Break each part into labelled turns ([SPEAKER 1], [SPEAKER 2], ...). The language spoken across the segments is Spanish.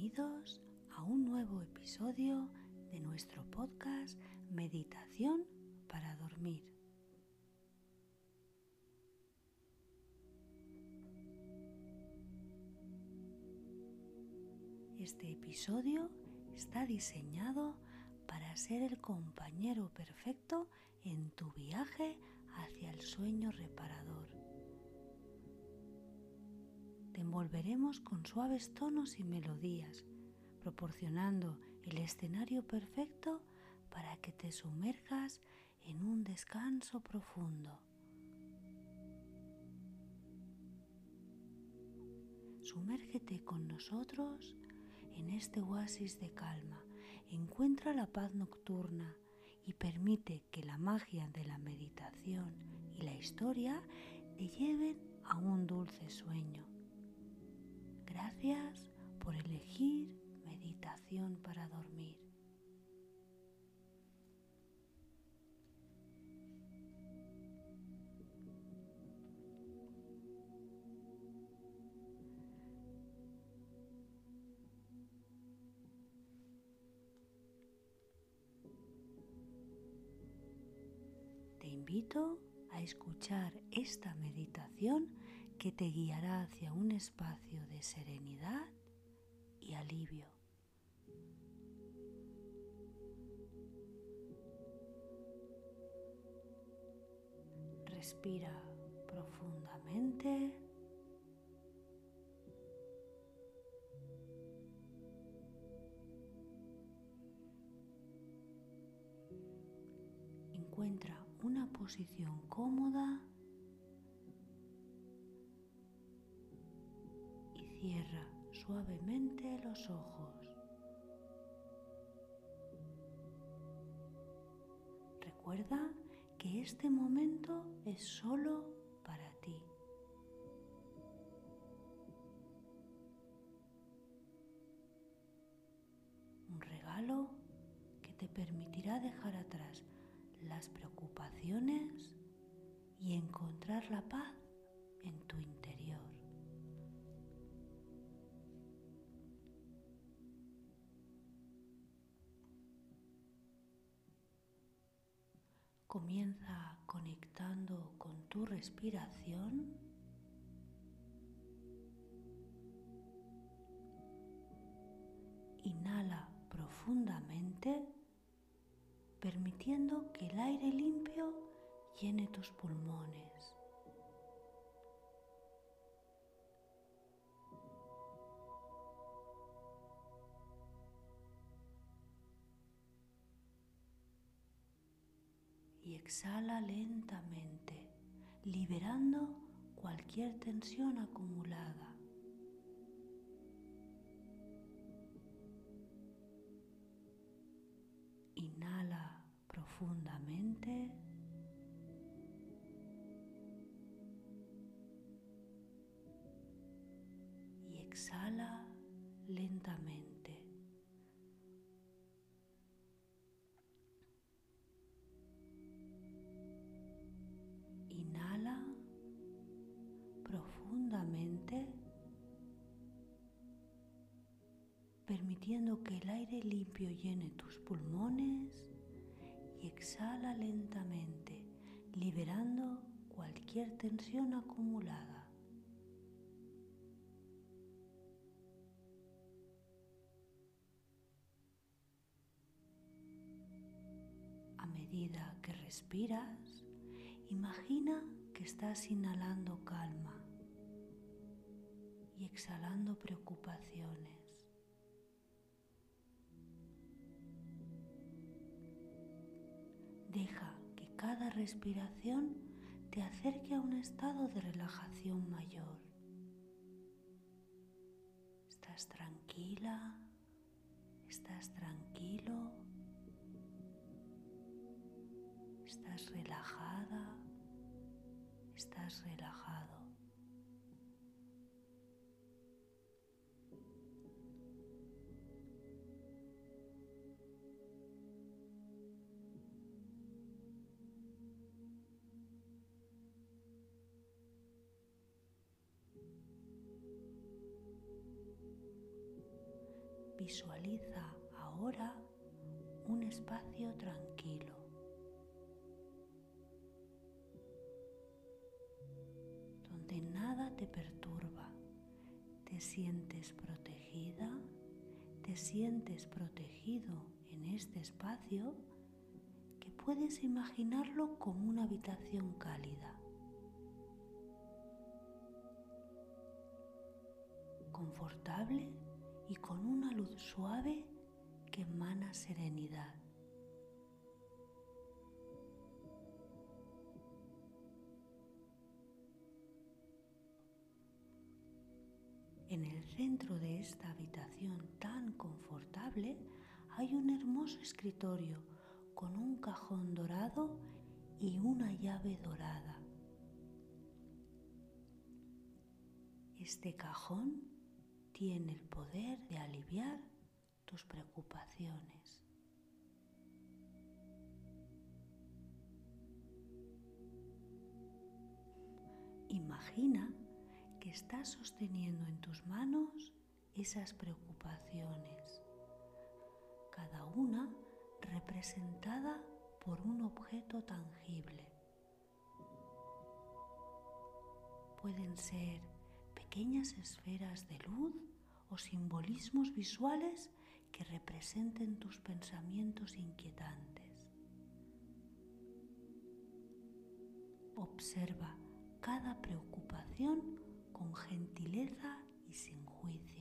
[SPEAKER 1] Bienvenidos a un nuevo episodio de nuestro podcast Meditación para dormir. Este episodio está diseñado para ser el compañero perfecto en tu viaje hacia el sueño reparador. Envolveremos con suaves tonos y melodías, proporcionando el escenario perfecto para que te sumerjas en un descanso profundo. Sumérgete con nosotros en este oasis de calma. Encuentra la paz nocturna y permite que la magia de la meditación y la historia te lleven a un dulce sueño. Gracias por elegir meditación para dormir. Te invito a escuchar esta meditación que te guiará hacia un espacio de serenidad y alivio. Respira profundamente. Encuentra una posición cómoda cierra suavemente los ojos. Recuerda que este momento es solo para ti. Un regalo que te permitirá dejar atrás las preocupaciones y encontrar la paz en tu interior. Comienza conectando con tu respiración. Inhala profundamente, permitiendo que el aire limpio llene tus pulmones. Exhala lentamente, liberando cualquier tensión acumulada. Inhala profundamente. Y exhala lentamente. Permitiendo que el aire limpio llene tus pulmones y exhala lentamente, liberando cualquier tensión acumulada. A medida que respiras, Imagina que estás inhalando calma y exhalando preocupaciones. Deja que cada respiración te acerque a un estado de relajación mayor. Estás tranquila, estás tranquilo, estás relajada estás relajado. Visualiza ahora un espacio tranquilo. Donde nada te perturba. Te sientes protegida, te sientes protegido en este espacio que puedes imaginarlo como una habitación cálida. confortable y con una luz suave que emana serenidad. En el centro de esta habitación tan confortable hay un hermoso escritorio con un cajón dorado y una llave dorada. Este cajón tiene el poder de aliviar tus preocupaciones. Imagina que estás sosteniendo en tus manos esas preocupaciones, cada una representada por un objeto tangible. Pueden ser pequeñas esferas de luz o simbolismos visuales que representen tus pensamientos inquietantes. Observa cada preocupación con gentileza y sin juicio.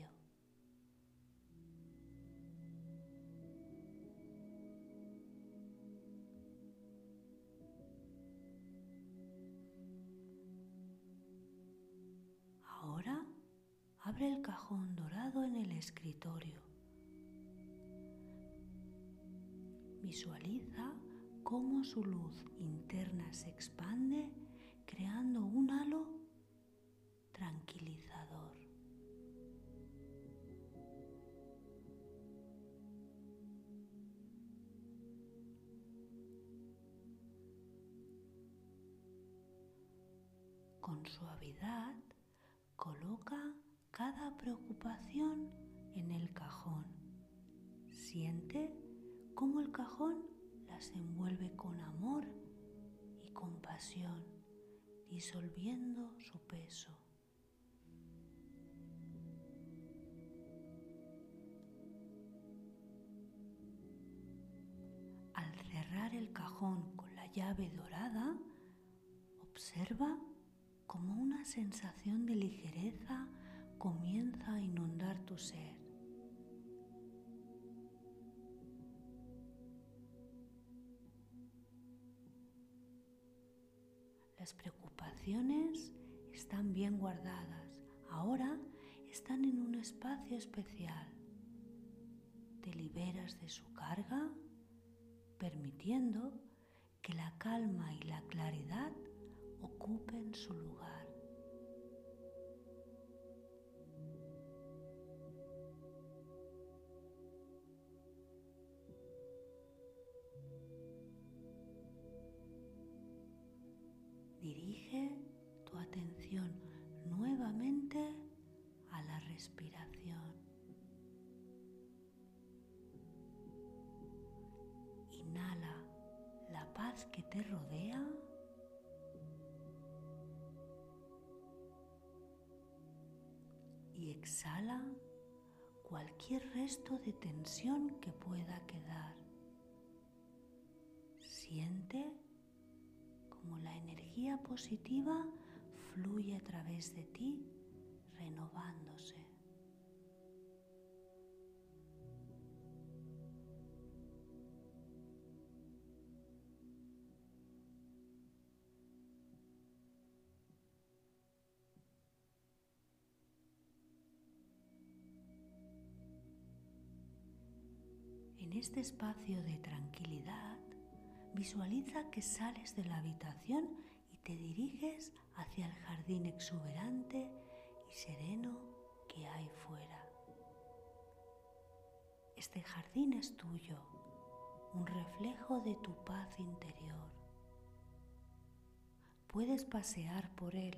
[SPEAKER 1] El cajón dorado en el escritorio. Visualiza cómo su luz interna se expande creando un halo tranquilizador. Con suavidad coloca cada preocupación en el cajón. Siente cómo el cajón las envuelve con amor y compasión, disolviendo su peso. Al cerrar el cajón con la llave dorada, observa como una sensación de ligereza comienza a inundar tu ser. Las preocupaciones están bien guardadas. Ahora están en un espacio especial. Te liberas de su carga, permitiendo que la calma y la claridad ocupen su lugar. Dirige tu atención nuevamente a la respiración. Inhala la paz que te rodea. Y exhala cualquier resto de tensión que pueda quedar. Siente como la energía positiva fluye a través de ti, renovándose. En este espacio de tranquilidad, Visualiza que sales de la habitación y te diriges hacia el jardín exuberante y sereno que hay fuera. Este jardín es tuyo, un reflejo de tu paz interior. Puedes pasear por él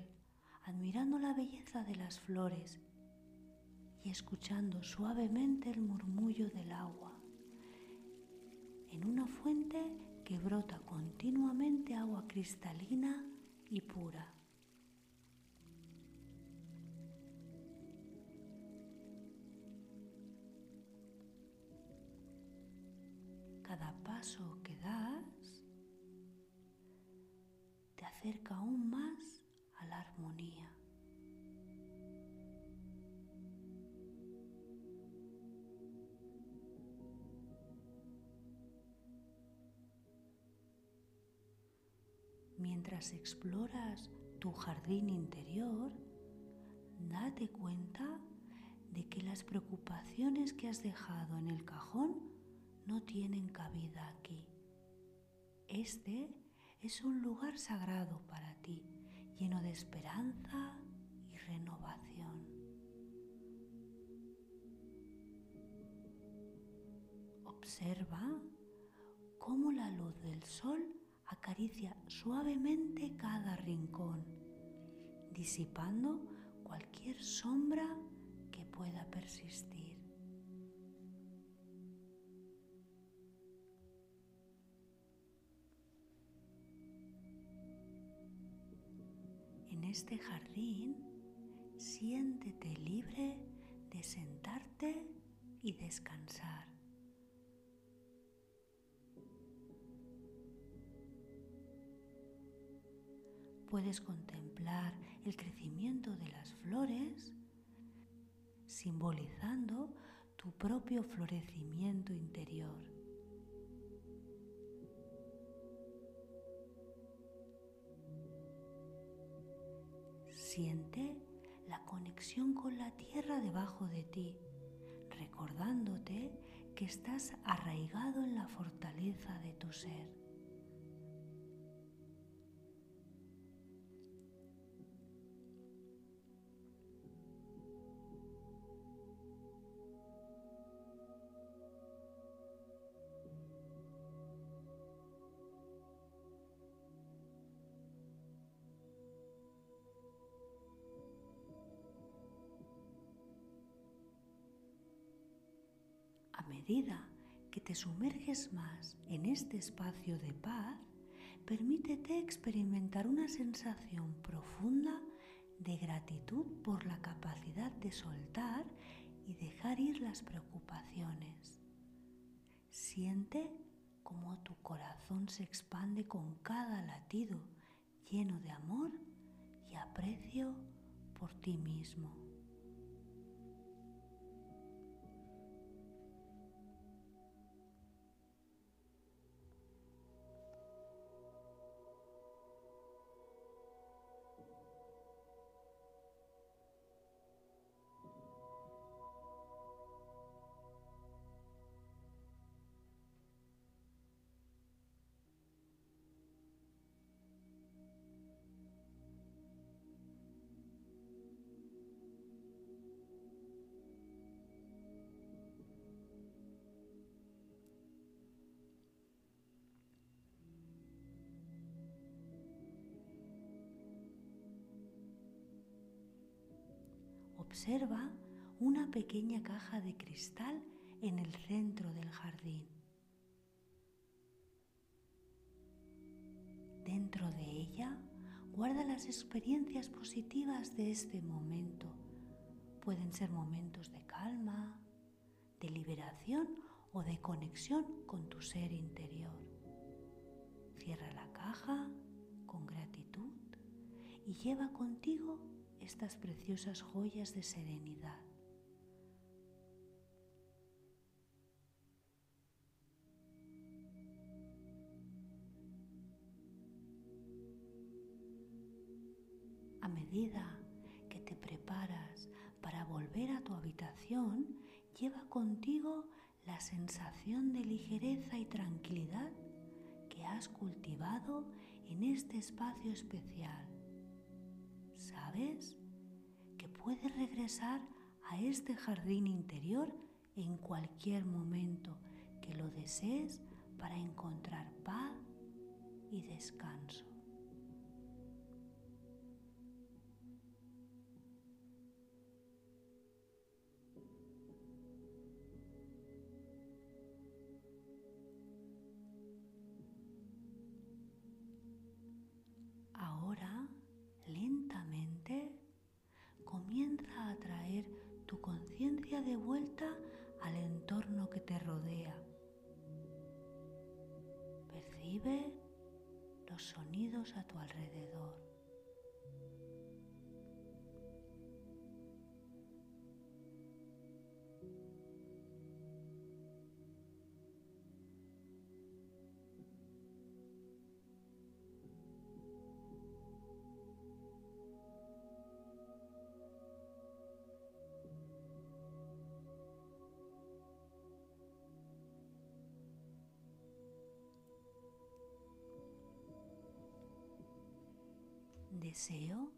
[SPEAKER 1] admirando la belleza de las flores y escuchando suavemente el murmullo del agua. En una fuente que brota continuamente agua cristalina y pura. Cada paso que das te acerca aún más a la armonía. Mientras exploras tu jardín interior, date cuenta de que las preocupaciones que has dejado en el cajón no tienen cabida aquí. Este es un lugar sagrado para ti, lleno de esperanza y renovación. Observa cómo la luz del sol acaricia suavemente cada rincón, disipando cualquier sombra que pueda persistir. En este jardín, siéntete libre de sentarte y descansar. Puedes contemplar el crecimiento de las flores, simbolizando tu propio florecimiento interior. Siente la conexión con la tierra debajo de ti, recordándote que estás arraigado en la fortaleza de tu ser. Que te sumerges más en este espacio de paz, permítete experimentar una sensación profunda de gratitud por la capacidad de soltar y dejar ir las preocupaciones. Siente cómo tu corazón se expande con cada latido lleno de amor y aprecio por ti mismo. Observa una pequeña caja de cristal en el centro del jardín. Dentro de ella guarda las experiencias positivas de este momento. Pueden ser momentos de calma, de liberación o de conexión con tu ser interior. Cierra la caja con gratitud y lleva contigo estas preciosas joyas de serenidad. A medida que te preparas para volver a tu habitación, lleva contigo la sensación de ligereza y tranquilidad que has cultivado en este espacio especial sabes que puedes regresar a este jardín interior en cualquier momento que lo desees para encontrar paz y descanso. De vuelta al entorno que te rodea. Percibe los sonidos a tu alrededor. Deseo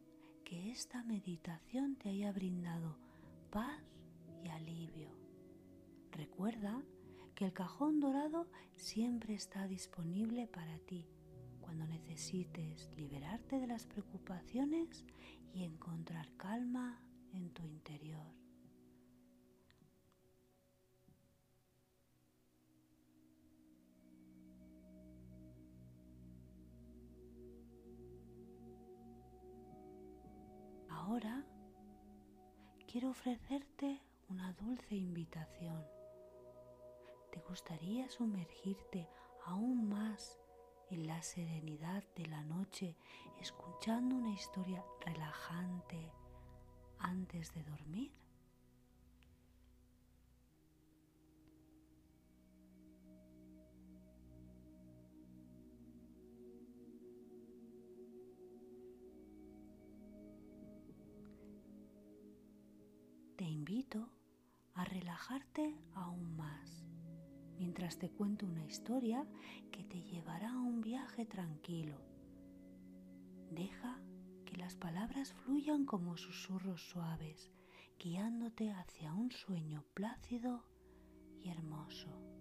[SPEAKER 1] que esta meditación te haya brindado paz y alivio. Recuerda que el cajón dorado siempre está disponible para ti cuando necesites liberarte de las preocupaciones y encontrar calma en tu interior. Ahora quiero ofrecerte una dulce invitación. ¿Te gustaría sumergirte aún más en la serenidad de la noche escuchando una historia relajante antes de dormir? A relajarte aún más mientras te cuento una historia que te llevará a un viaje tranquilo. Deja que las palabras fluyan como susurros suaves, guiándote hacia un sueño plácido y hermoso.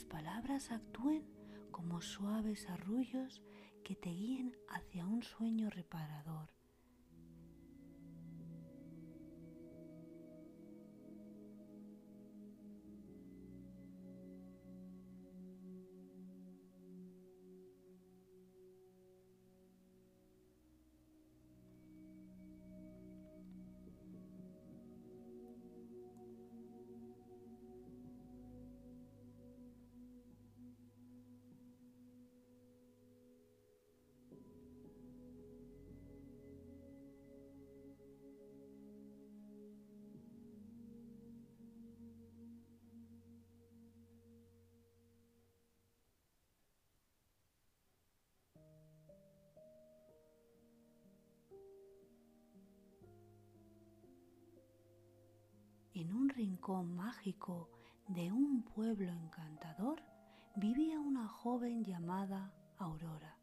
[SPEAKER 1] Las palabras actúen como suaves arrullos que te guíen hacia un sueño reparador. En un rincón mágico de un pueblo encantador vivía una joven llamada Aurora.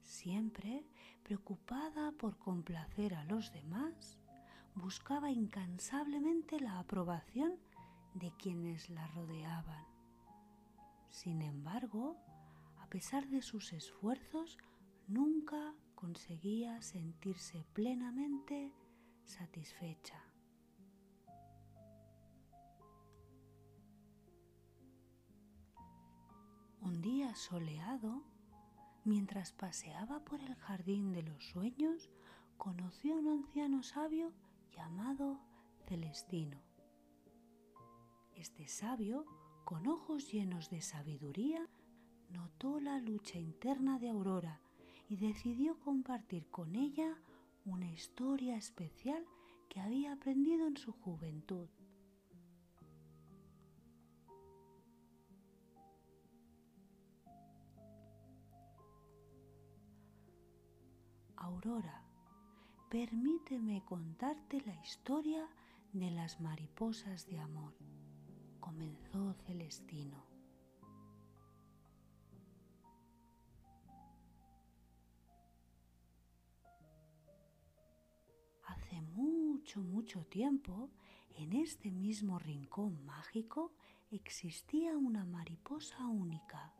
[SPEAKER 1] Siempre preocupada por complacer a los demás, buscaba incansablemente la aprobación de quienes la rodeaban. Sin embargo, a pesar de sus esfuerzos, nunca conseguía sentirse plenamente satisfecha. Un día soleado, mientras paseaba por el jardín de los sueños, conoció a un anciano sabio llamado Celestino. Este sabio, con ojos llenos de sabiduría, notó la lucha interna de Aurora y decidió compartir con ella una historia especial que había aprendido en su juventud. Aurora, permíteme contarte la historia de las mariposas de amor, comenzó Celestino. Mucho, mucho tiempo, en este mismo rincón mágico existía una mariposa única.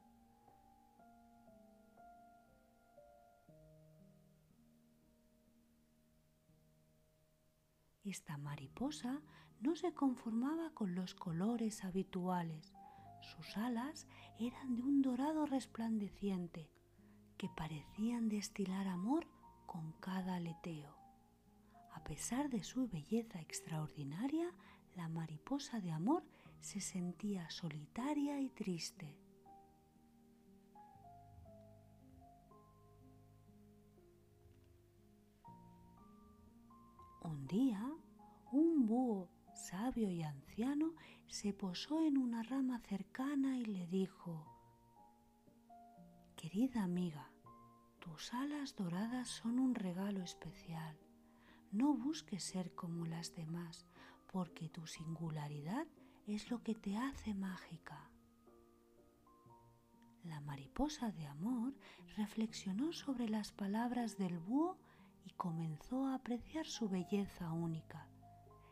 [SPEAKER 1] Esta mariposa no se conformaba con los colores habituales. Sus alas eran de un dorado resplandeciente que parecían destilar amor con cada aleteo. A pesar de su belleza extraordinaria, la mariposa de amor se sentía solitaria y triste. Un día, un búho sabio y anciano se posó en una rama cercana y le dijo, Querida amiga, tus alas doradas son un regalo especial. No busques ser como las demás, porque tu singularidad es lo que te hace mágica. La mariposa de amor reflexionó sobre las palabras del búho y comenzó a apreciar su belleza única.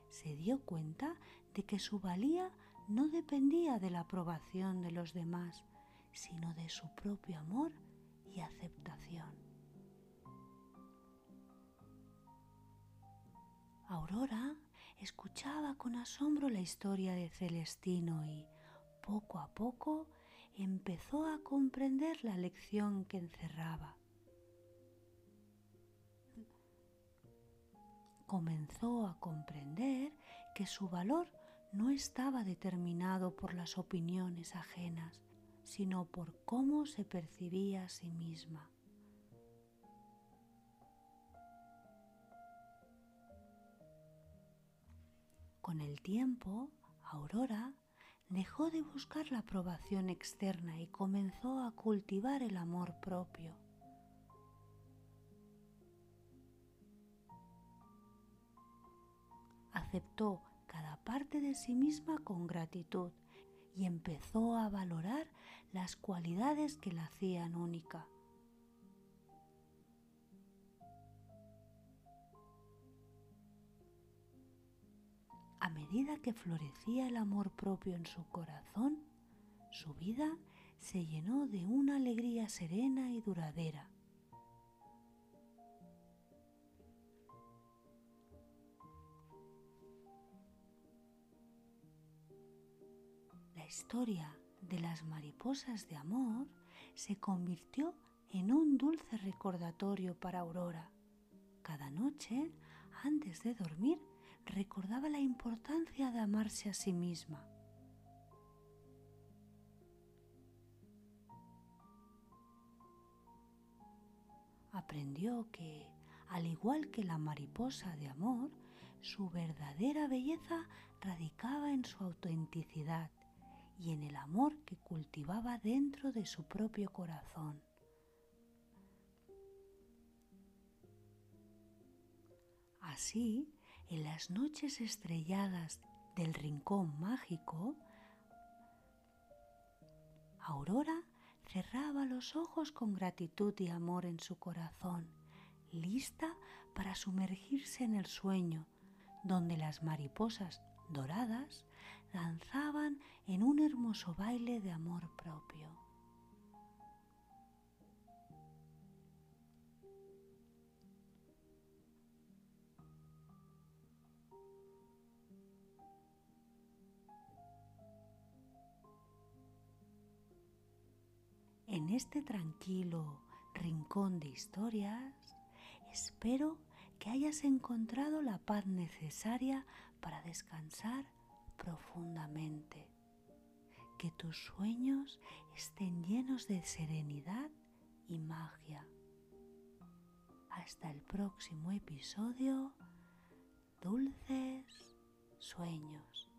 [SPEAKER 1] Se dio cuenta de que su valía no dependía de la aprobación de los demás, sino de su propio amor y aceptación. Aurora escuchaba con asombro la historia de Celestino y, poco a poco, empezó a comprender la lección que encerraba. Comenzó a comprender que su valor no estaba determinado por las opiniones ajenas, sino por cómo se percibía a sí misma. Con el tiempo, Aurora dejó de buscar la aprobación externa y comenzó a cultivar el amor propio. Aceptó cada parte de sí misma con gratitud y empezó a valorar las cualidades que la hacían única. A medida que florecía el amor propio en su corazón, su vida se llenó de una alegría serena y duradera. La historia de las mariposas de amor se convirtió en un dulce recordatorio para Aurora. Cada noche, antes de dormir, recordaba la importancia de amarse a sí misma. Aprendió que, al igual que la mariposa de amor, su verdadera belleza radicaba en su autenticidad y en el amor que cultivaba dentro de su propio corazón. Así, en las noches estrelladas del rincón mágico, Aurora cerraba los ojos con gratitud y amor en su corazón, lista para sumergirse en el sueño, donde las mariposas doradas danzaban en un hermoso baile de amor propio. En este tranquilo rincón de historias, espero que hayas encontrado la paz necesaria para descansar profundamente, que tus sueños estén llenos de serenidad y magia. Hasta el próximo episodio, dulces sueños.